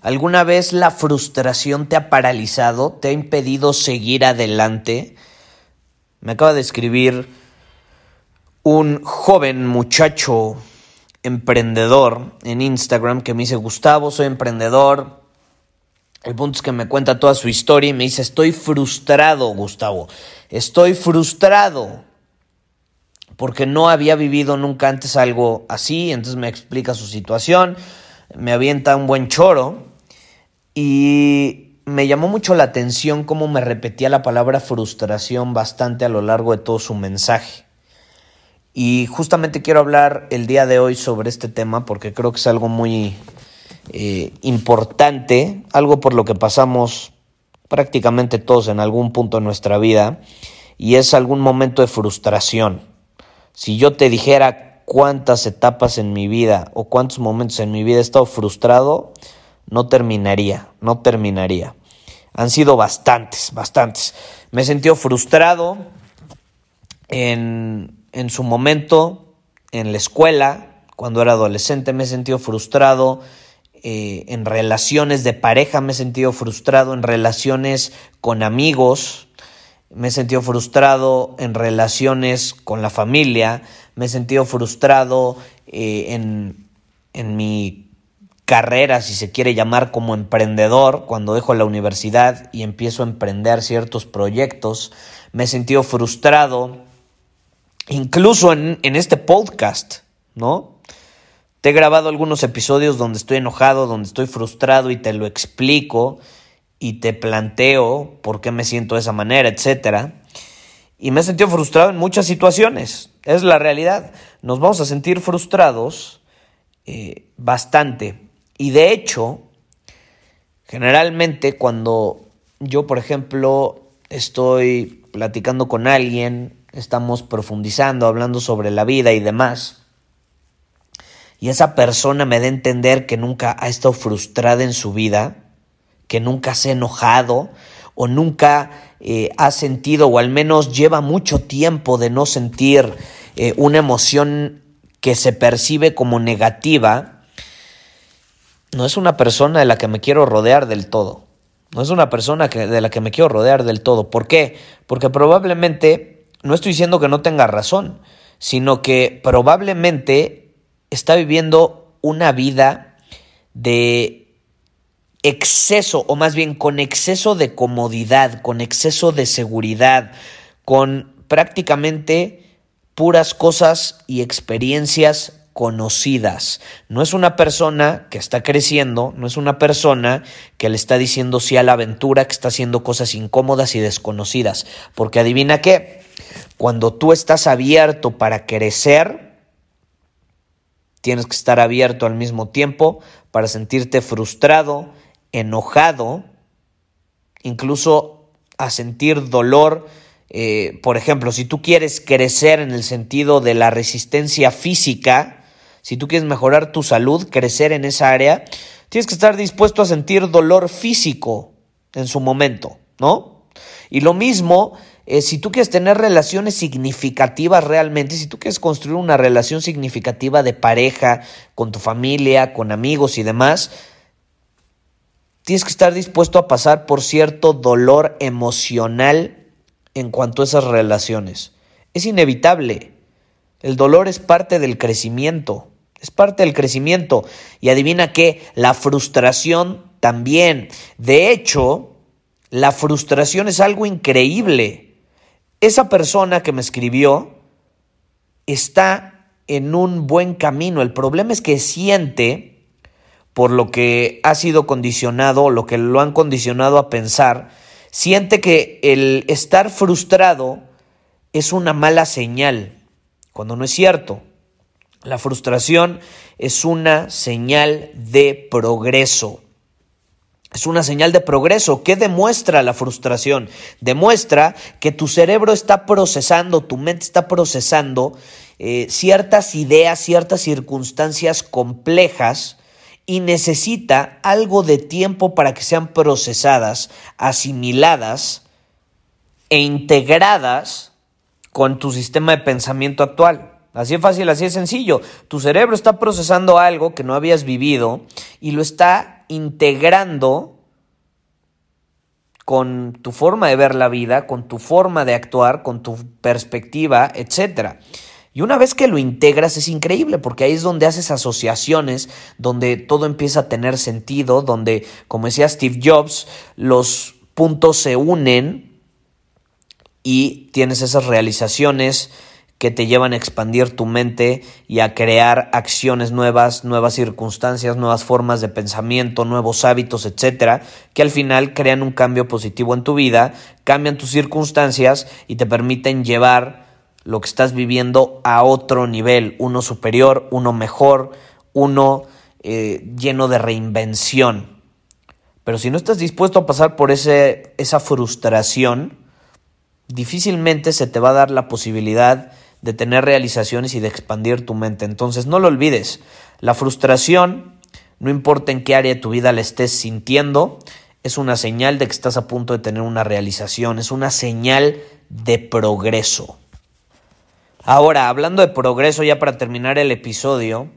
¿Alguna vez la frustración te ha paralizado? ¿Te ha impedido seguir adelante? Me acaba de escribir un joven muchacho emprendedor en Instagram que me dice, Gustavo, soy emprendedor. El punto es que me cuenta toda su historia y me dice, estoy frustrado, Gustavo. Estoy frustrado porque no había vivido nunca antes algo así. Entonces me explica su situación, me avienta un buen choro y me llamó mucho la atención cómo me repetía la palabra frustración bastante a lo largo de todo su mensaje. Y justamente quiero hablar el día de hoy sobre este tema porque creo que es algo muy eh, importante, algo por lo que pasamos prácticamente todos en algún punto de nuestra vida y es algún momento de frustración. Si yo te dijera cuántas etapas en mi vida o cuántos momentos en mi vida he estado frustrado, no terminaría, no terminaría. Han sido bastantes, bastantes. Me he sentido frustrado en en su momento en la escuela, cuando era adolescente, me he sentido frustrado. Eh, en relaciones de pareja me he sentido frustrado, en relaciones con amigos, me he sentido frustrado en relaciones con la familia, me he sentido frustrado eh, en, en mi carrera, si se quiere llamar como emprendedor, cuando dejo la universidad y empiezo a emprender ciertos proyectos, me he sentido frustrado incluso en, este podcast, ¿no? Te he grabado algunos episodios donde estoy enojado, donde estoy frustrado y te lo explico y te planteo por qué me siento de esa manera, etc. Y me he sentido frustrado en muchas situaciones. Es la realidad. Nos vamos a sentir frustrados eh, bastante. Y de hecho, generalmente cuando yo, por ejemplo, estoy platicando con alguien estamos profundizando, hablando sobre la vida y demás, y esa persona me da a entender que nunca ha estado frustrada en su vida, que nunca se ha enojado o nunca eh, ha sentido, o al menos lleva mucho tiempo de no sentir eh, una emoción que se percibe como negativa, no es una persona de la que me quiero rodear del todo. No es una persona que, de la que me quiero rodear del todo. ¿Por qué? Porque probablemente no estoy diciendo que no tenga razón, sino que probablemente está viviendo una vida de exceso, o más bien con exceso de comodidad, con exceso de seguridad, con prácticamente puras cosas y experiencias conocidas. No es una persona que está creciendo, no es una persona que le está diciendo sí a la aventura, que está haciendo cosas incómodas y desconocidas. Porque adivina qué, cuando tú estás abierto para crecer, tienes que estar abierto al mismo tiempo para sentirte frustrado, enojado, incluso a sentir dolor. Eh, por ejemplo, si tú quieres crecer en el sentido de la resistencia física, si tú quieres mejorar tu salud, crecer en esa área, tienes que estar dispuesto a sentir dolor físico en su momento, ¿no? Y lo mismo eh, si tú quieres tener relaciones significativas realmente, si tú quieres construir una relación significativa de pareja, con tu familia, con amigos y demás, tienes que estar dispuesto a pasar por cierto dolor emocional en cuanto a esas relaciones. Es inevitable. El dolor es parte del crecimiento. Es parte del crecimiento. Y adivina qué, la frustración también. De hecho, la frustración es algo increíble. Esa persona que me escribió está en un buen camino. El problema es que siente, por lo que ha sido condicionado, lo que lo han condicionado a pensar, siente que el estar frustrado es una mala señal, cuando no es cierto. La frustración es una señal de progreso. Es una señal de progreso. ¿Qué demuestra la frustración? Demuestra que tu cerebro está procesando, tu mente está procesando eh, ciertas ideas, ciertas circunstancias complejas y necesita algo de tiempo para que sean procesadas, asimiladas e integradas con tu sistema de pensamiento actual. Así es fácil, así es sencillo. Tu cerebro está procesando algo que no habías vivido y lo está integrando con tu forma de ver la vida, con tu forma de actuar, con tu perspectiva, etc. Y una vez que lo integras es increíble porque ahí es donde haces asociaciones, donde todo empieza a tener sentido, donde, como decía Steve Jobs, los puntos se unen y tienes esas realizaciones que te llevan a expandir tu mente y a crear acciones nuevas, nuevas circunstancias, nuevas formas de pensamiento, nuevos hábitos, etcétera, que al final crean un cambio positivo en tu vida, cambian tus circunstancias y te permiten llevar lo que estás viviendo a otro nivel, uno superior, uno mejor, uno eh, lleno de reinvención. Pero si no estás dispuesto a pasar por ese, esa frustración, difícilmente se te va a dar la posibilidad de tener realizaciones y de expandir tu mente. Entonces no lo olvides, la frustración, no importa en qué área de tu vida la estés sintiendo, es una señal de que estás a punto de tener una realización, es una señal de progreso. Ahora, hablando de progreso, ya para terminar el episodio,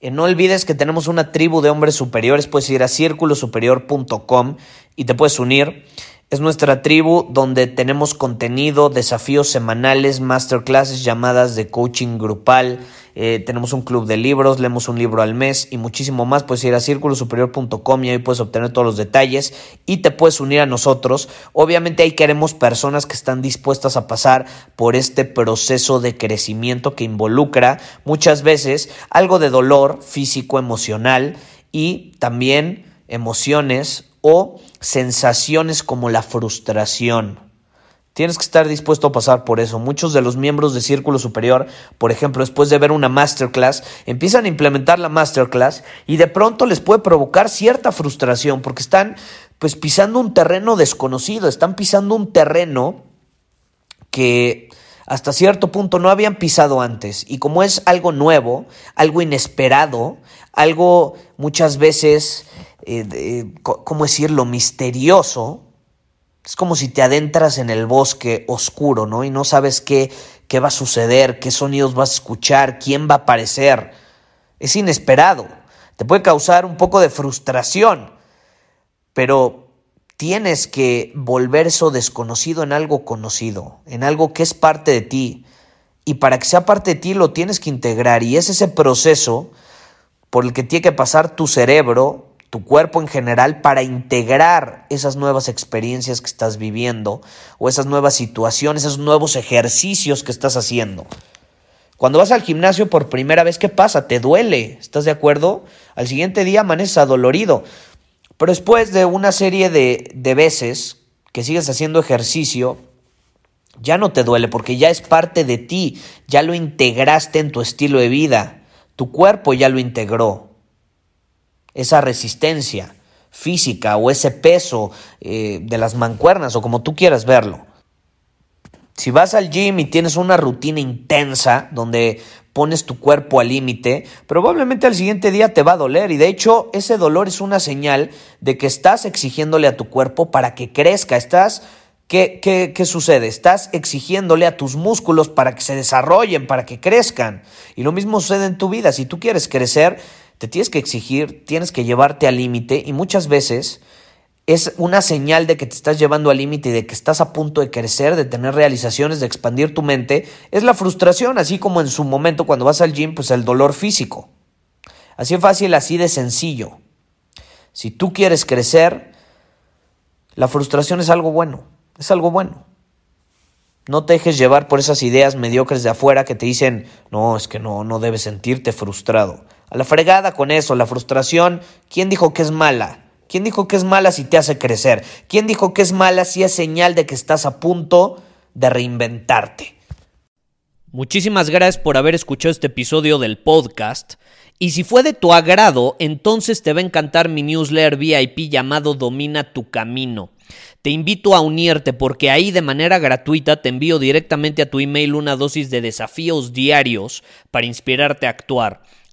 eh, no olvides que tenemos una tribu de hombres superiores, puedes ir a círculosuperior.com y te puedes unir. Es nuestra tribu donde tenemos contenido, desafíos semanales, masterclasses, llamadas de coaching grupal. Eh, tenemos un club de libros, leemos un libro al mes y muchísimo más. Puedes ir a círculosuperior.com y ahí puedes obtener todos los detalles y te puedes unir a nosotros. Obviamente ahí queremos personas que están dispuestas a pasar por este proceso de crecimiento que involucra muchas veces algo de dolor físico, emocional y también emociones o sensaciones como la frustración. Tienes que estar dispuesto a pasar por eso. Muchos de los miembros de Círculo Superior, por ejemplo, después de ver una masterclass, empiezan a implementar la masterclass y de pronto les puede provocar cierta frustración porque están pues pisando un terreno desconocido, están pisando un terreno que hasta cierto punto no habían pisado antes. Y como es algo nuevo, algo inesperado, algo muchas veces eh, ¿cómo decirlo?, misterioso. Es como si te adentras en el bosque oscuro, ¿no? Y no sabes qué, qué va a suceder, qué sonidos vas a escuchar, quién va a aparecer. Es inesperado. Te puede causar un poco de frustración, pero tienes que volver eso desconocido en algo conocido, en algo que es parte de ti. Y para que sea parte de ti lo tienes que integrar. Y es ese proceso por el que tiene que pasar tu cerebro tu cuerpo en general para integrar esas nuevas experiencias que estás viviendo o esas nuevas situaciones, esos nuevos ejercicios que estás haciendo. Cuando vas al gimnasio por primera vez, ¿qué pasa? Te duele, ¿estás de acuerdo? Al siguiente día amaneces adolorido. Pero después de una serie de, de veces que sigues haciendo ejercicio, ya no te duele porque ya es parte de ti, ya lo integraste en tu estilo de vida, tu cuerpo ya lo integró esa resistencia física o ese peso eh, de las mancuernas o como tú quieras verlo. Si vas al gym y tienes una rutina intensa donde pones tu cuerpo al límite, probablemente al siguiente día te va a doler y de hecho ese dolor es una señal de que estás exigiéndole a tu cuerpo para que crezca, estás ¿Qué, qué, qué sucede? Estás exigiéndole a tus músculos para que se desarrollen, para que crezcan. Y lo mismo sucede en tu vida. Si tú quieres crecer, te tienes que exigir, tienes que llevarte al límite y muchas veces es una señal de que te estás llevando al límite y de que estás a punto de crecer, de tener realizaciones, de expandir tu mente, es la frustración, así como en su momento cuando vas al gym, pues el dolor físico. Así de fácil, así de sencillo. Si tú quieres crecer, la frustración es algo bueno, es algo bueno. No te dejes llevar por esas ideas mediocres de afuera que te dicen, no, es que no, no debes sentirte frustrado. A la fregada con eso, la frustración, ¿quién dijo que es mala? ¿Quién dijo que es mala si te hace crecer? ¿Quién dijo que es mala si es señal de que estás a punto de reinventarte? Muchísimas gracias por haber escuchado este episodio del podcast. Y si fue de tu agrado, entonces te va a encantar mi newsletter VIP llamado Domina tu Camino. Te invito a unirte porque ahí de manera gratuita te envío directamente a tu email una dosis de desafíos diarios para inspirarte a actuar.